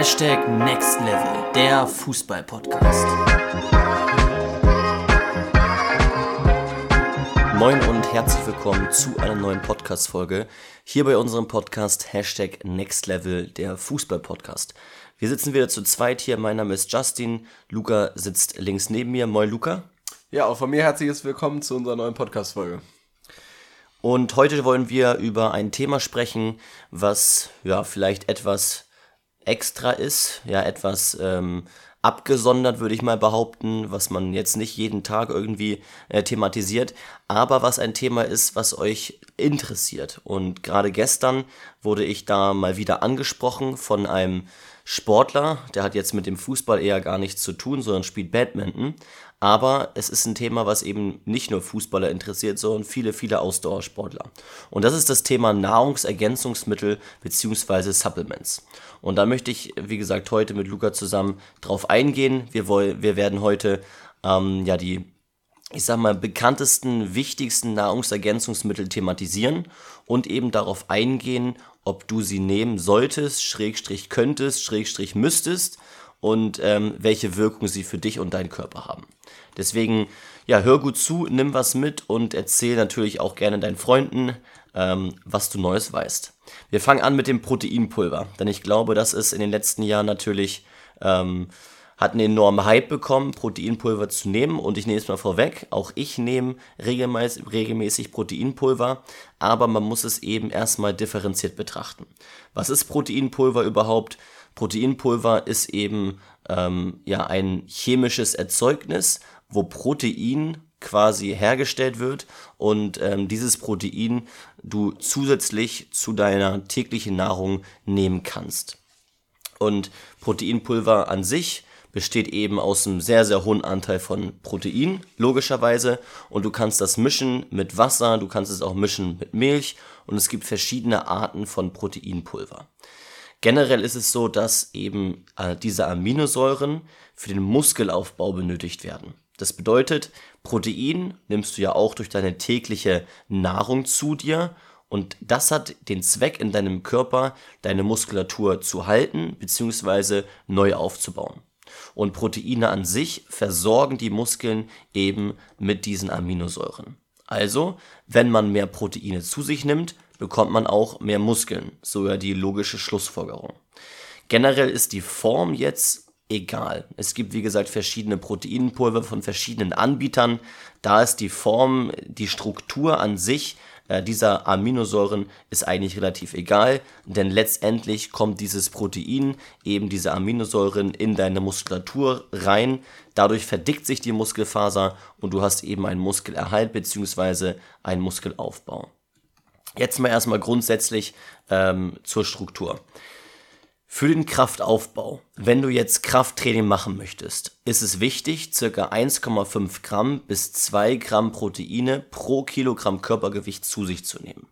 Hashtag Next Level, der Fußball-Podcast. Moin und herzlich willkommen zu einer neuen Podcast-Folge. Hier bei unserem Podcast Hashtag Next Level, der Fußball-Podcast. Wir sitzen wieder zu zweit hier. Mein Name ist Justin. Luca sitzt links neben mir. Moin, Luca. Ja, auch von mir herzliches Willkommen zu unserer neuen Podcast-Folge. Und heute wollen wir über ein Thema sprechen, was ja vielleicht etwas extra ist, ja etwas ähm, abgesondert, würde ich mal behaupten, was man jetzt nicht jeden Tag irgendwie äh, thematisiert, aber was ein Thema ist, was euch interessiert. Und gerade gestern wurde ich da mal wieder angesprochen von einem Sportler, der hat jetzt mit dem Fußball eher gar nichts zu tun, sondern spielt Badminton. Aber es ist ein Thema, was eben nicht nur Fußballer interessiert, sondern viele, viele Ausdauersportler. Und das ist das Thema Nahrungsergänzungsmittel bzw. Supplements. Und da möchte ich, wie gesagt, heute mit Luca zusammen drauf eingehen. Wir, wollen, wir werden heute ähm, ja die ich sag mal, bekanntesten, wichtigsten Nahrungsergänzungsmittel thematisieren und eben darauf eingehen, ob du sie nehmen solltest, Schrägstrich könntest, Schrägstrich müsstest und ähm, welche Wirkung sie für dich und deinen Körper haben. Deswegen, ja, hör gut zu, nimm was mit und erzähl natürlich auch gerne deinen Freunden, ähm, was du Neues weißt. Wir fangen an mit dem Proteinpulver, denn ich glaube, das ist in den letzten Jahren natürlich ähm, hat einen enormen Hype bekommen, Proteinpulver zu nehmen. Und ich nehme es mal vorweg, auch ich nehme regelmäßig, regelmäßig Proteinpulver, aber man muss es eben erstmal differenziert betrachten. Was ist Proteinpulver überhaupt? Proteinpulver ist eben ähm, ja ein chemisches Erzeugnis, wo Protein quasi hergestellt wird und ähm, dieses Protein du zusätzlich zu deiner täglichen Nahrung nehmen kannst. Und Proteinpulver an sich besteht eben aus einem sehr, sehr hohen Anteil von Protein, logischerweise. Und du kannst das mischen mit Wasser, du kannst es auch mischen mit Milch und es gibt verschiedene Arten von Proteinpulver. Generell ist es so, dass eben äh, diese Aminosäuren für den Muskelaufbau benötigt werden. Das bedeutet, Protein nimmst du ja auch durch deine tägliche Nahrung zu dir und das hat den Zweck in deinem Körper, deine Muskulatur zu halten bzw. neu aufzubauen. Und Proteine an sich versorgen die Muskeln eben mit diesen Aminosäuren. Also, wenn man mehr Proteine zu sich nimmt, bekommt man auch mehr Muskeln. So ja die logische Schlussfolgerung. Generell ist die Form jetzt egal. Es gibt, wie gesagt, verschiedene Proteinpulver von verschiedenen Anbietern. Da ist die Form, die Struktur an sich dieser Aminosäuren ist eigentlich relativ egal, denn letztendlich kommt dieses Protein, eben diese Aminosäuren, in deine Muskulatur rein. Dadurch verdickt sich die Muskelfaser und du hast eben einen Muskelerhalt bzw. einen Muskelaufbau. Jetzt mal erstmal grundsätzlich ähm, zur Struktur. Für den Kraftaufbau, wenn du jetzt Krafttraining machen möchtest, ist es wichtig, ca. 1,5 Gramm bis 2 Gramm Proteine pro Kilogramm Körpergewicht zu sich zu nehmen.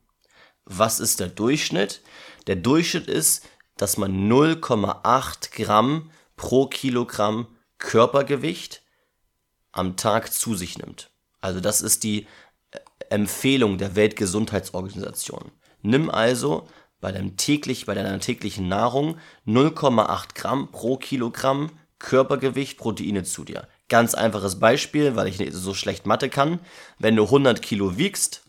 Was ist der Durchschnitt? Der Durchschnitt ist, dass man 0,8 Gramm pro Kilogramm Körpergewicht am Tag zu sich nimmt. Also das ist die äh, Empfehlung der Weltgesundheitsorganisation. Nimm also bei, deinem täglich, bei deiner täglichen Nahrung 0,8 Gramm pro Kilogramm Körpergewicht Proteine zu dir. Ganz einfaches Beispiel, weil ich so schlecht Mathe kann. Wenn du 100 Kilo wiegst,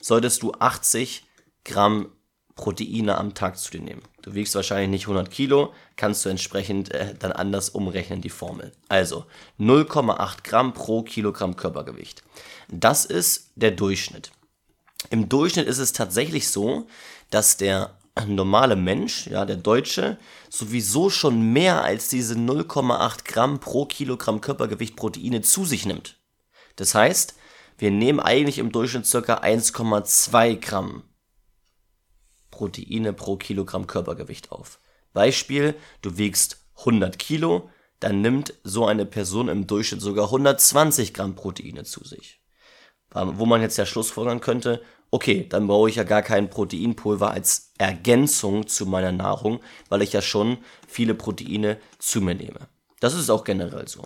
solltest du 80 Gramm Proteine am Tag zu dir nehmen. Du wiegst wahrscheinlich nicht 100 Kilo, kannst du entsprechend äh, dann anders umrechnen die Formel. Also 0,8 Gramm pro Kilogramm Körpergewicht. Das ist der Durchschnitt. Im Durchschnitt ist es tatsächlich so, dass der normale Mensch, ja, der Deutsche, sowieso schon mehr als diese 0,8 Gramm pro Kilogramm Körpergewicht Proteine zu sich nimmt. Das heißt, wir nehmen eigentlich im Durchschnitt ca. 1,2 Gramm Proteine pro Kilogramm Körpergewicht auf. Beispiel, du wiegst 100 Kilo, dann nimmt so eine Person im Durchschnitt sogar 120 Gramm Proteine zu sich. Wo man jetzt ja schlussfolgern könnte, okay, dann brauche ich ja gar kein Proteinpulver als Ergänzung zu meiner Nahrung, weil ich ja schon viele Proteine zu mir nehme. Das ist auch generell so.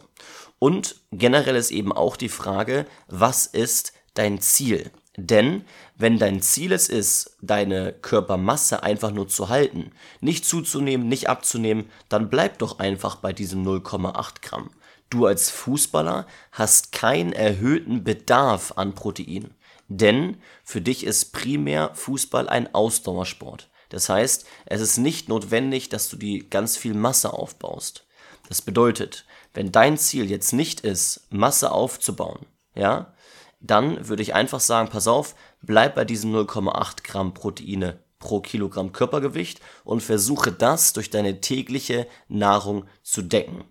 Und generell ist eben auch die Frage, was ist dein Ziel? Denn wenn dein Ziel es ist, deine Körpermasse einfach nur zu halten, nicht zuzunehmen, nicht abzunehmen, dann bleib doch einfach bei diesem 0,8 Gramm. Du als Fußballer hast keinen erhöhten Bedarf an Protein. Denn für dich ist primär Fußball ein Ausdauersport. Das heißt, es ist nicht notwendig, dass du die ganz viel Masse aufbaust. Das bedeutet, wenn dein Ziel jetzt nicht ist, Masse aufzubauen, ja, dann würde ich einfach sagen, pass auf, bleib bei diesen 0,8 Gramm Proteine pro Kilogramm Körpergewicht und versuche das durch deine tägliche Nahrung zu decken.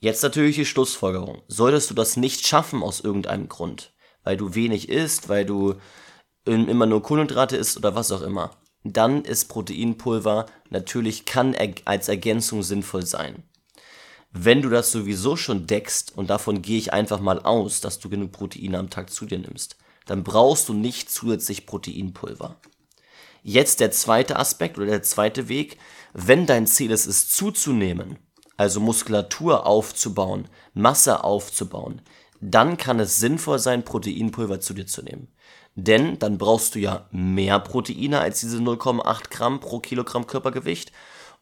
Jetzt natürlich die Schlussfolgerung. Solltest du das nicht schaffen aus irgendeinem Grund, weil du wenig isst, weil du immer nur Kohlenhydrate isst oder was auch immer, dann ist Proteinpulver natürlich kann als Ergänzung sinnvoll sein. Wenn du das sowieso schon deckst, und davon gehe ich einfach mal aus, dass du genug Proteine am Tag zu dir nimmst, dann brauchst du nicht zusätzlich Proteinpulver. Jetzt der zweite Aspekt oder der zweite Weg, wenn dein Ziel ist, es zuzunehmen, also Muskulatur aufzubauen, Masse aufzubauen, dann kann es sinnvoll sein, Proteinpulver zu dir zu nehmen. Denn dann brauchst du ja mehr Proteine als diese 0,8 Gramm pro Kilogramm Körpergewicht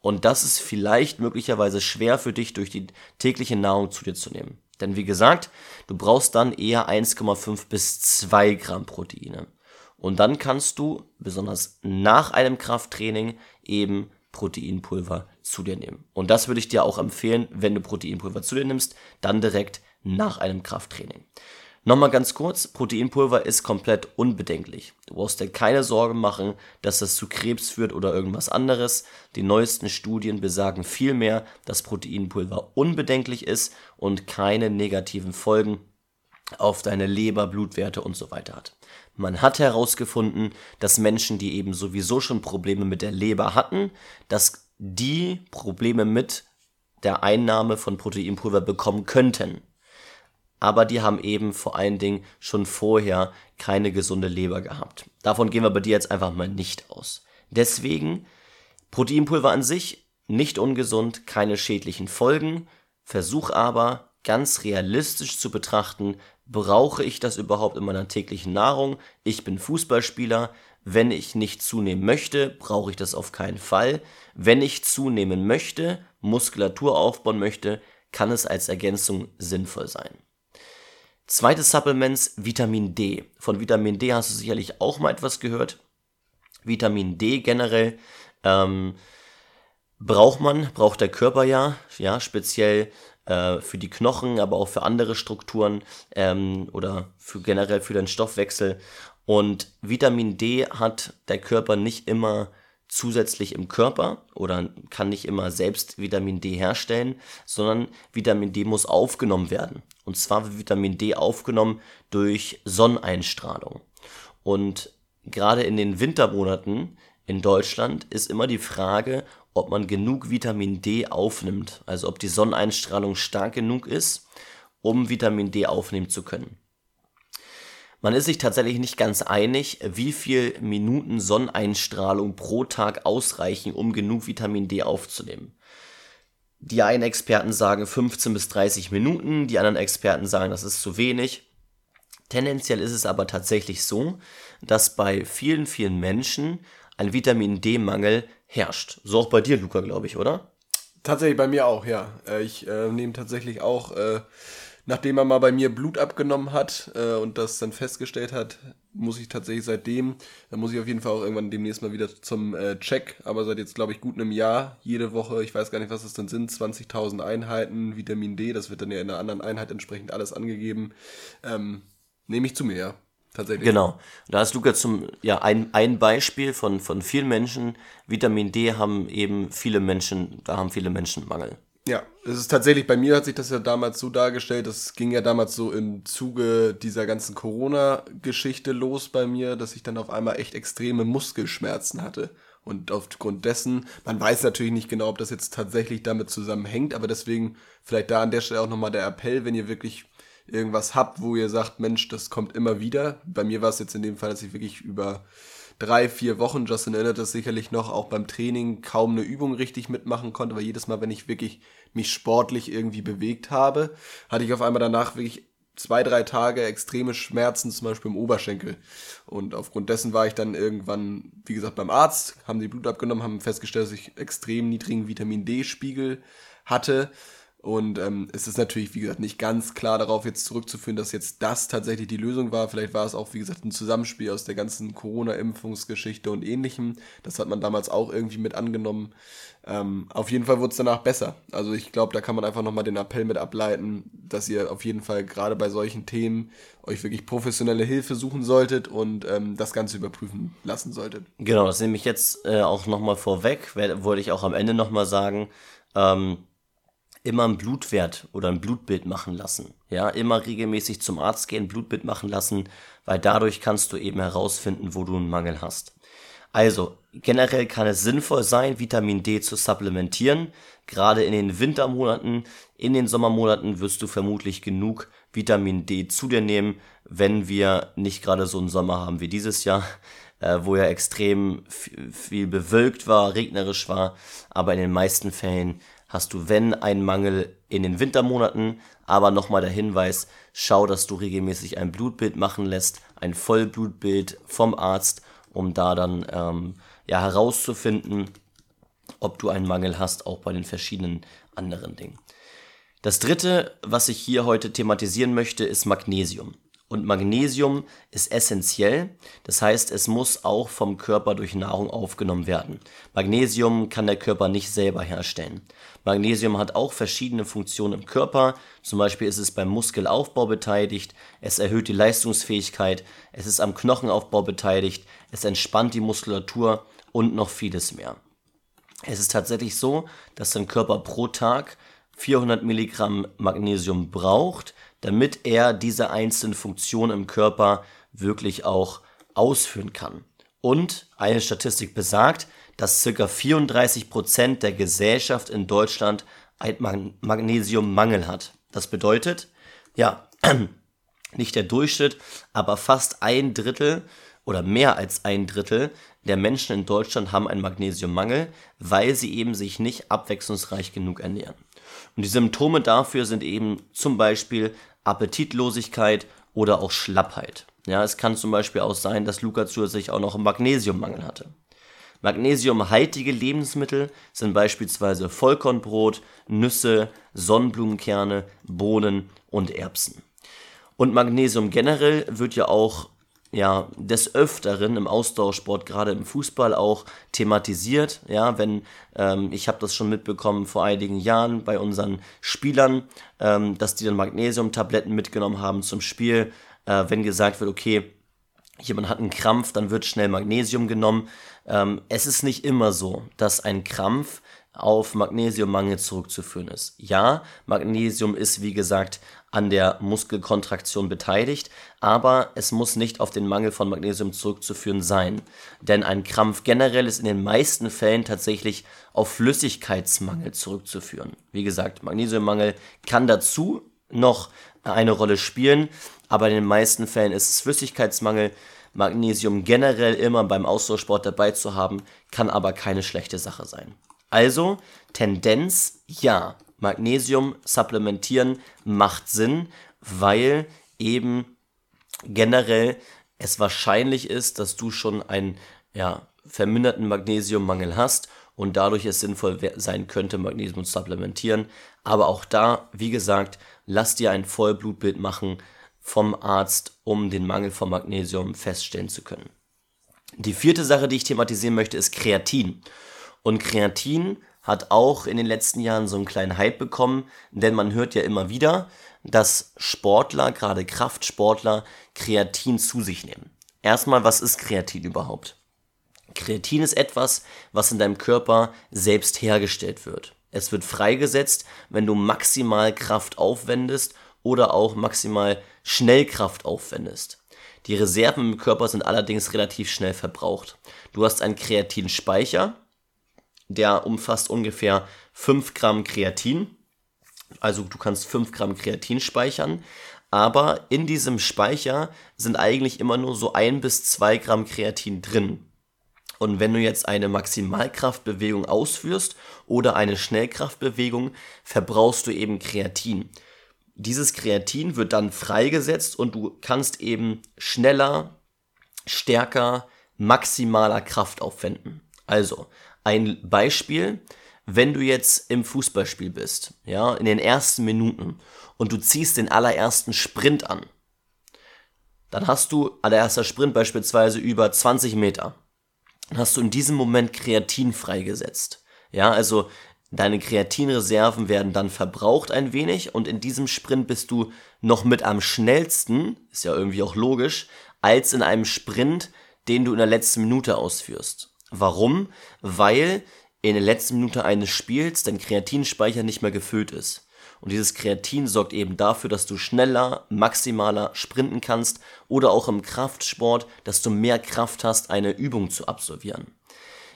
und das ist vielleicht möglicherweise schwer für dich durch die tägliche Nahrung zu dir zu nehmen. Denn wie gesagt, du brauchst dann eher 1,5 bis 2 Gramm Proteine. Und dann kannst du, besonders nach einem Krafttraining, eben Proteinpulver zu dir nehmen. Und das würde ich dir auch empfehlen, wenn du Proteinpulver zu dir nimmst, dann direkt nach einem Krafttraining. Nochmal ganz kurz, Proteinpulver ist komplett unbedenklich. Du brauchst dir keine Sorgen machen, dass das zu Krebs führt oder irgendwas anderes. Die neuesten Studien besagen vielmehr, dass Proteinpulver unbedenklich ist und keine negativen Folgen auf deine Leber, Blutwerte und so weiter hat. Man hat herausgefunden, dass Menschen, die eben sowieso schon Probleme mit der Leber hatten, dass die Probleme mit der Einnahme von Proteinpulver bekommen könnten aber die haben eben vor allen Dingen schon vorher keine gesunde Leber gehabt. Davon gehen wir bei dir jetzt einfach mal nicht aus. Deswegen Proteinpulver an sich nicht ungesund, keine schädlichen Folgen. Versuch aber ganz realistisch zu betrachten, brauche ich das überhaupt in meiner täglichen Nahrung? Ich bin Fußballspieler. Wenn ich nicht zunehmen möchte, brauche ich das auf keinen Fall. Wenn ich zunehmen möchte, Muskulatur aufbauen möchte, kann es als Ergänzung sinnvoll sein. Zweites Supplements, Vitamin D. Von Vitamin D hast du sicherlich auch mal etwas gehört. Vitamin D generell ähm, braucht man, braucht der Körper ja, ja, speziell äh, für die Knochen, aber auch für andere Strukturen ähm, oder für generell für den Stoffwechsel. Und Vitamin D hat der Körper nicht immer zusätzlich im Körper oder kann nicht immer selbst Vitamin D herstellen, sondern Vitamin D muss aufgenommen werden. Und zwar wird Vitamin D aufgenommen durch Sonneneinstrahlung. Und gerade in den Wintermonaten in Deutschland ist immer die Frage, ob man genug Vitamin D aufnimmt, also ob die Sonneneinstrahlung stark genug ist, um Vitamin D aufnehmen zu können. Man ist sich tatsächlich nicht ganz einig, wie viel Minuten Sonneneinstrahlung pro Tag ausreichen, um genug Vitamin D aufzunehmen. Die einen Experten sagen 15 bis 30 Minuten, die anderen Experten sagen, das ist zu wenig. Tendenziell ist es aber tatsächlich so, dass bei vielen, vielen Menschen ein Vitamin D-Mangel herrscht. So auch bei dir, Luca, glaube ich, oder? Tatsächlich bei mir auch, ja. Äh, ich äh, nehme tatsächlich auch äh, nachdem er mal bei mir Blut abgenommen hat äh, und das dann festgestellt hat, muss ich tatsächlich seitdem, da muss ich auf jeden Fall auch irgendwann demnächst mal wieder zum äh, Check, aber seit jetzt glaube ich gut einem Jahr, jede Woche, ich weiß gar nicht, was das dann sind, 20.000 Einheiten Vitamin D, das wird dann ja in einer anderen Einheit entsprechend alles angegeben, ähm, nehme ich zu mir, ja. Tatsächlich. Genau. Da hast Luca zum, ja, ein, ein Beispiel von, von vielen Menschen. Vitamin D haben eben viele Menschen, da haben viele Menschen Mangel. Ja, es ist tatsächlich, bei mir hat sich das ja damals so dargestellt, das ging ja damals so im Zuge dieser ganzen Corona-Geschichte los bei mir, dass ich dann auf einmal echt extreme Muskelschmerzen hatte. Und aufgrund dessen, man weiß natürlich nicht genau, ob das jetzt tatsächlich damit zusammenhängt, aber deswegen vielleicht da an der Stelle auch nochmal der Appell, wenn ihr wirklich irgendwas habt, wo ihr sagt, Mensch, das kommt immer wieder. Bei mir war es jetzt in dem Fall, dass ich wirklich über drei, vier Wochen, Justin erinnert das sicherlich noch, auch beim Training kaum eine Übung richtig mitmachen konnte, aber jedes Mal, wenn ich wirklich mich sportlich irgendwie bewegt habe, hatte ich auf einmal danach wirklich zwei, drei Tage extreme Schmerzen, zum Beispiel im Oberschenkel. Und aufgrund dessen war ich dann irgendwann, wie gesagt, beim Arzt, haben die Blut abgenommen, haben festgestellt, dass ich extrem niedrigen Vitamin D-Spiegel hatte und ähm, es ist natürlich, wie gesagt, nicht ganz klar darauf jetzt zurückzuführen, dass jetzt das tatsächlich die Lösung war. Vielleicht war es auch, wie gesagt, ein Zusammenspiel aus der ganzen Corona-Impfungsgeschichte und ähnlichem. Das hat man damals auch irgendwie mit angenommen. Ähm, auf jeden Fall wurde es danach besser. Also ich glaube, da kann man einfach nochmal den Appell mit ableiten, dass ihr auf jeden Fall gerade bei solchen Themen euch wirklich professionelle Hilfe suchen solltet und ähm, das Ganze überprüfen lassen solltet. Genau, das nehme ich jetzt äh, auch nochmal vorweg, wollte ich auch am Ende nochmal sagen. Ähm, immer ein Blutwert oder ein Blutbild machen lassen. Ja, immer regelmäßig zum Arzt gehen, Blutbild machen lassen, weil dadurch kannst du eben herausfinden, wo du einen Mangel hast. Also, generell kann es sinnvoll sein, Vitamin D zu supplementieren. Gerade in den Wintermonaten, in den Sommermonaten wirst du vermutlich genug Vitamin D zu dir nehmen, wenn wir nicht gerade so einen Sommer haben wie dieses Jahr, äh, wo ja extrem viel bewölkt war, regnerisch war. Aber in den meisten Fällen hast du, wenn, einen Mangel in den Wintermonaten. Aber nochmal der Hinweis, schau, dass du regelmäßig ein Blutbild machen lässt, ein Vollblutbild vom Arzt, um da dann ähm, ja, herauszufinden, ob du einen Mangel hast, auch bei den verschiedenen anderen Dingen. Das dritte, was ich hier heute thematisieren möchte, ist Magnesium. Und Magnesium ist essentiell, das heißt, es muss auch vom Körper durch Nahrung aufgenommen werden. Magnesium kann der Körper nicht selber herstellen. Magnesium hat auch verschiedene Funktionen im Körper, zum Beispiel ist es beim Muskelaufbau beteiligt, es erhöht die Leistungsfähigkeit, es ist am Knochenaufbau beteiligt, es entspannt die Muskulatur und noch vieles mehr. Es ist tatsächlich so, dass dein Körper pro Tag 400 Milligramm Magnesium braucht, damit er diese einzelnen Funktionen im Körper wirklich auch ausführen kann. Und eine Statistik besagt, dass ca. 34% der Gesellschaft in Deutschland einen Magnesiummangel hat. Das bedeutet, ja, nicht der Durchschnitt, aber fast ein Drittel oder mehr als ein Drittel der Menschen in Deutschland haben einen Magnesiummangel, weil sie eben sich nicht abwechslungsreich genug ernähren. Und die Symptome dafür sind eben zum Beispiel Appetitlosigkeit oder auch Schlappheit. Ja, es kann zum Beispiel auch sein, dass Luca zusätzlich auch noch einen Magnesiummangel hatte. Magnesiumhaltige Lebensmittel sind beispielsweise Vollkornbrot, Nüsse, Sonnenblumenkerne, Bohnen und Erbsen. Und Magnesium generell wird ja auch ja, des Öfteren im Ausdauersport, gerade im Fußball auch thematisiert. Ja, wenn ähm, ich habe das schon mitbekommen vor einigen Jahren bei unseren Spielern, ähm, dass die dann Magnesiumtabletten mitgenommen haben zum Spiel. Äh, wenn gesagt wird, okay, jemand hat einen Krampf, dann wird schnell Magnesium genommen. Ähm, es ist nicht immer so, dass ein Krampf auf Magnesiummangel zurückzuführen ist. Ja, Magnesium ist wie gesagt an der Muskelkontraktion beteiligt, aber es muss nicht auf den Mangel von Magnesium zurückzuführen sein. Denn ein Krampf generell ist in den meisten Fällen tatsächlich auf Flüssigkeitsmangel zurückzuführen. Wie gesagt, Magnesiummangel kann dazu noch eine Rolle spielen, aber in den meisten Fällen ist es Flüssigkeitsmangel. Magnesium generell immer beim Ausdauersport dabei zu haben, kann aber keine schlechte Sache sein. Also Tendenz ja, Magnesium supplementieren macht Sinn, weil eben generell es wahrscheinlich ist, dass du schon einen ja, verminderten Magnesiummangel hast und dadurch es sinnvoll sein könnte, Magnesium zu supplementieren. Aber auch da, wie gesagt, lass dir ein Vollblutbild machen vom Arzt, um den Mangel von Magnesium feststellen zu können. Die vierte Sache, die ich thematisieren möchte, ist Kreatin. Und Kreatin hat auch in den letzten Jahren so einen kleinen Hype bekommen, denn man hört ja immer wieder, dass Sportler, gerade Kraftsportler, Kreatin zu sich nehmen. Erstmal, was ist Kreatin überhaupt? Kreatin ist etwas, was in deinem Körper selbst hergestellt wird. Es wird freigesetzt, wenn du maximal Kraft aufwendest oder auch maximal Schnellkraft aufwendest. Die Reserven im Körper sind allerdings relativ schnell verbraucht. Du hast einen Kreatinspeicher, der umfasst ungefähr 5 Gramm Kreatin. Also du kannst 5 Gramm Kreatin speichern. Aber in diesem Speicher sind eigentlich immer nur so 1 bis 2 Gramm Kreatin drin. Und wenn du jetzt eine Maximalkraftbewegung ausführst oder eine Schnellkraftbewegung, verbrauchst du eben Kreatin. dieses Kreatin wird dann freigesetzt und du kannst eben schneller, stärker, maximaler Kraft aufwenden. Also, ein Beispiel, wenn du jetzt im Fußballspiel bist, ja, in den ersten Minuten und du ziehst den allerersten Sprint an, dann hast du allererster Sprint beispielsweise über 20 Meter. Dann hast du in diesem Moment Kreatin freigesetzt. Ja, also deine Kreatinreserven werden dann verbraucht ein wenig und in diesem Sprint bist du noch mit am schnellsten, ist ja irgendwie auch logisch, als in einem Sprint, den du in der letzten Minute ausführst. Warum? Weil in der letzten Minute eines Spiels dein Kreatinspeicher nicht mehr gefüllt ist. Und dieses Kreatin sorgt eben dafür, dass du schneller, maximaler sprinten kannst oder auch im Kraftsport, dass du mehr Kraft hast, eine Übung zu absolvieren.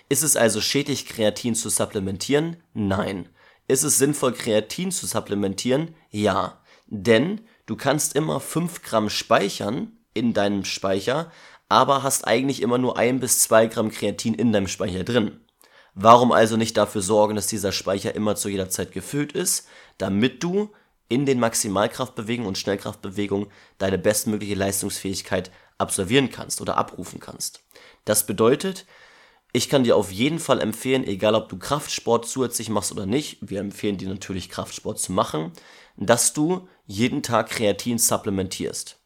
Ist es also schädlich, Kreatin zu supplementieren? Nein. Ist es sinnvoll, Kreatin zu supplementieren? Ja. Denn du kannst immer 5 Gramm speichern in deinem Speicher, aber hast eigentlich immer nur 1 bis 2 Gramm Kreatin in deinem Speicher drin. Warum also nicht dafür sorgen, dass dieser Speicher immer zu jeder Zeit gefüllt ist, damit du in den Maximalkraftbewegungen und Schnellkraftbewegungen deine bestmögliche Leistungsfähigkeit absolvieren kannst oder abrufen kannst. Das bedeutet, ich kann dir auf jeden Fall empfehlen, egal ob du Kraftsport zusätzlich machst oder nicht, wir empfehlen dir natürlich Kraftsport zu machen, dass du jeden Tag Kreatin supplementierst.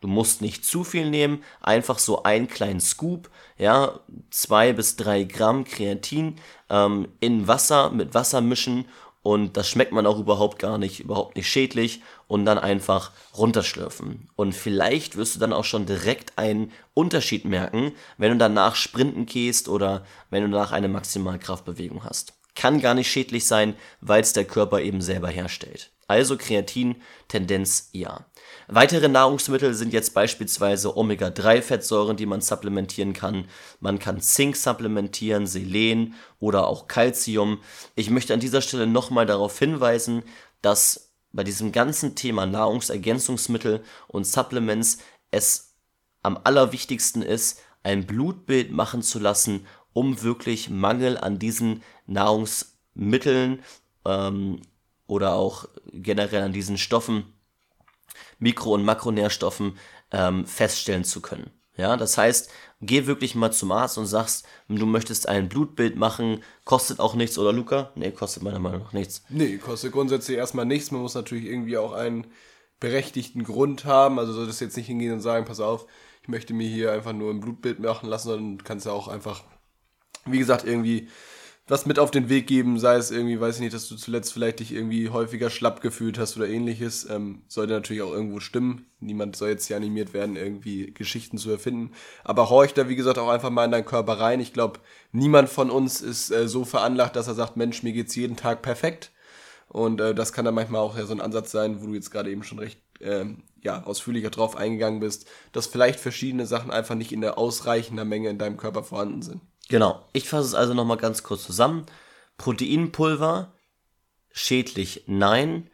Du musst nicht zu viel nehmen, einfach so einen kleinen Scoop, ja, zwei bis drei Gramm Kreatin ähm, in Wasser, mit Wasser mischen und das schmeckt man auch überhaupt gar nicht, überhaupt nicht schädlich und dann einfach runterschlürfen. Und vielleicht wirst du dann auch schon direkt einen Unterschied merken, wenn du danach sprinten gehst oder wenn du danach eine Maximalkraftbewegung hast. Kann gar nicht schädlich sein, weil es der Körper eben selber herstellt. Also Kreatin, Tendenz ja. Weitere Nahrungsmittel sind jetzt beispielsweise Omega-3-Fettsäuren, die man supplementieren kann. Man kann Zink supplementieren, Selen oder auch Calcium. Ich möchte an dieser Stelle nochmal darauf hinweisen, dass bei diesem ganzen Thema Nahrungsergänzungsmittel und Supplements es am allerwichtigsten ist, ein Blutbild machen zu lassen, um wirklich Mangel an diesen Nahrungsmitteln ähm, oder auch generell an diesen Stoffen, Mikro- und Makronährstoffen ähm, feststellen zu können. Ja, das heißt, geh wirklich mal zum Arzt und sagst, du möchtest ein Blutbild machen, kostet auch nichts, oder Luca? Nee, kostet meiner Meinung nach nichts. Nee, kostet grundsätzlich erstmal nichts. Man muss natürlich irgendwie auch einen berechtigten Grund haben. Also solltest jetzt nicht hingehen und sagen, pass auf, ich möchte mir hier einfach nur ein Blutbild machen lassen, sondern kannst ja auch einfach, wie gesagt, irgendwie was mit auf den Weg geben, sei es irgendwie, weiß ich nicht, dass du zuletzt vielleicht dich irgendwie häufiger schlapp gefühlt hast oder ähnliches, ähm, sollte natürlich auch irgendwo stimmen. Niemand soll jetzt hier animiert werden, irgendwie Geschichten zu erfinden. Aber horch da, wie gesagt, auch einfach mal in deinen Körper rein. Ich glaube, niemand von uns ist äh, so veranlagt, dass er sagt, Mensch, mir geht's jeden Tag perfekt. Und äh, das kann dann manchmal auch ja so ein Ansatz sein, wo du jetzt gerade eben schon recht ähm, ja, ausführlicher drauf eingegangen bist, dass vielleicht verschiedene Sachen einfach nicht in der ausreichender Menge in deinem Körper vorhanden sind. Genau. Ich fasse es also nochmal ganz kurz zusammen. Proteinpulver, schädlich nein.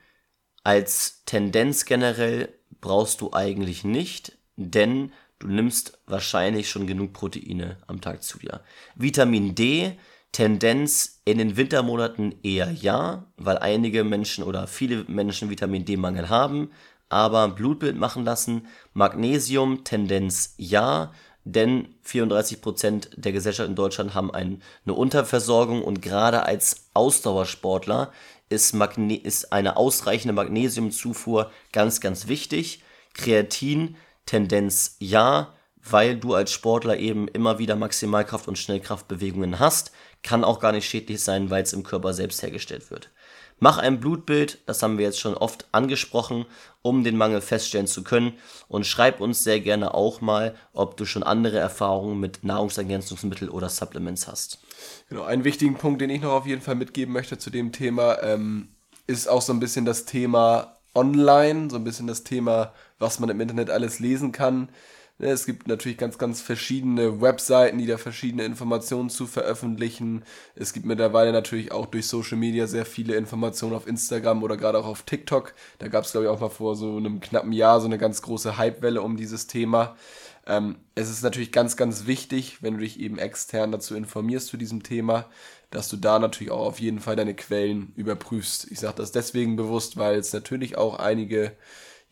Als Tendenz generell brauchst du eigentlich nicht, denn du nimmst wahrscheinlich schon genug Proteine am Tag zu dir. Vitamin D, Tendenz in den Wintermonaten eher ja, weil einige Menschen oder viele Menschen Vitamin D-Mangel haben, aber Blutbild machen lassen. Magnesium, Tendenz ja, denn 34% der Gesellschaft in Deutschland haben ein, eine Unterversorgung und gerade als Ausdauersportler ist, Magne ist eine ausreichende Magnesiumzufuhr ganz, ganz wichtig. Kreatin, Tendenz ja, weil du als Sportler eben immer wieder Maximalkraft und Schnellkraftbewegungen hast, kann auch gar nicht schädlich sein, weil es im Körper selbst hergestellt wird. Mach ein Blutbild, das haben wir jetzt schon oft angesprochen, um den Mangel feststellen zu können. Und schreib uns sehr gerne auch mal, ob du schon andere Erfahrungen mit Nahrungsergänzungsmitteln oder Supplements hast. Genau, einen wichtigen Punkt, den ich noch auf jeden Fall mitgeben möchte zu dem Thema, ähm, ist auch so ein bisschen das Thema Online, so ein bisschen das Thema, was man im Internet alles lesen kann. Ne, es gibt natürlich ganz, ganz verschiedene Webseiten, die da verschiedene Informationen zu veröffentlichen. Es gibt mittlerweile natürlich auch durch Social Media sehr viele Informationen auf Instagram oder gerade auch auf TikTok. Da gab es, glaube ich, auch mal vor so einem knappen Jahr so eine ganz große Hypewelle um dieses Thema. Ähm, es ist natürlich ganz, ganz wichtig, wenn du dich eben extern dazu informierst zu diesem Thema, dass du da natürlich auch auf jeden Fall deine Quellen überprüfst. Ich sage das deswegen bewusst, weil es natürlich auch einige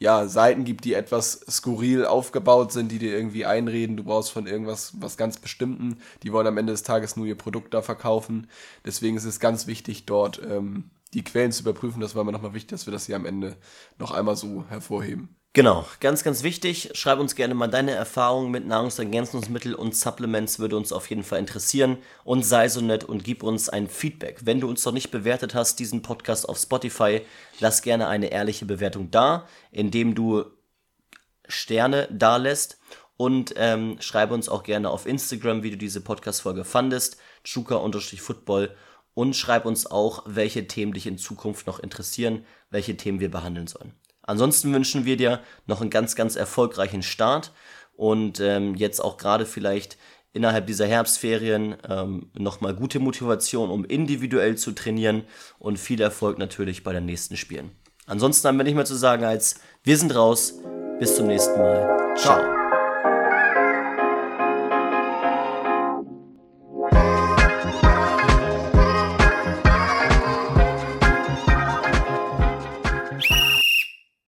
ja, Seiten gibt, die etwas skurril aufgebaut sind, die dir irgendwie einreden, du brauchst von irgendwas was ganz Bestimmten. Die wollen am Ende des Tages nur ihr Produkt da verkaufen. Deswegen ist es ganz wichtig, dort ähm, die Quellen zu überprüfen. Das war mir nochmal wichtig, dass wir das hier am Ende noch einmal so hervorheben. Genau, ganz, ganz wichtig. Schreib uns gerne mal deine Erfahrungen mit Nahrungsergänzungsmitteln und Supplements, würde uns auf jeden Fall interessieren. Und sei so nett und gib uns ein Feedback. Wenn du uns noch nicht bewertet hast, diesen Podcast auf Spotify, lass gerne eine ehrliche Bewertung da, indem du Sterne da lässt. Und ähm, schreibe uns auch gerne auf Instagram, wie du diese Podcast-Folge fandest, chuka-football. Und schreib uns auch, welche Themen dich in Zukunft noch interessieren, welche Themen wir behandeln sollen. Ansonsten wünschen wir dir noch einen ganz, ganz erfolgreichen Start und ähm, jetzt auch gerade vielleicht innerhalb dieser Herbstferien ähm, nochmal gute Motivation, um individuell zu trainieren und viel Erfolg natürlich bei den nächsten Spielen. Ansonsten haben wir nicht mehr zu sagen als wir sind raus. Bis zum nächsten Mal. Ciao.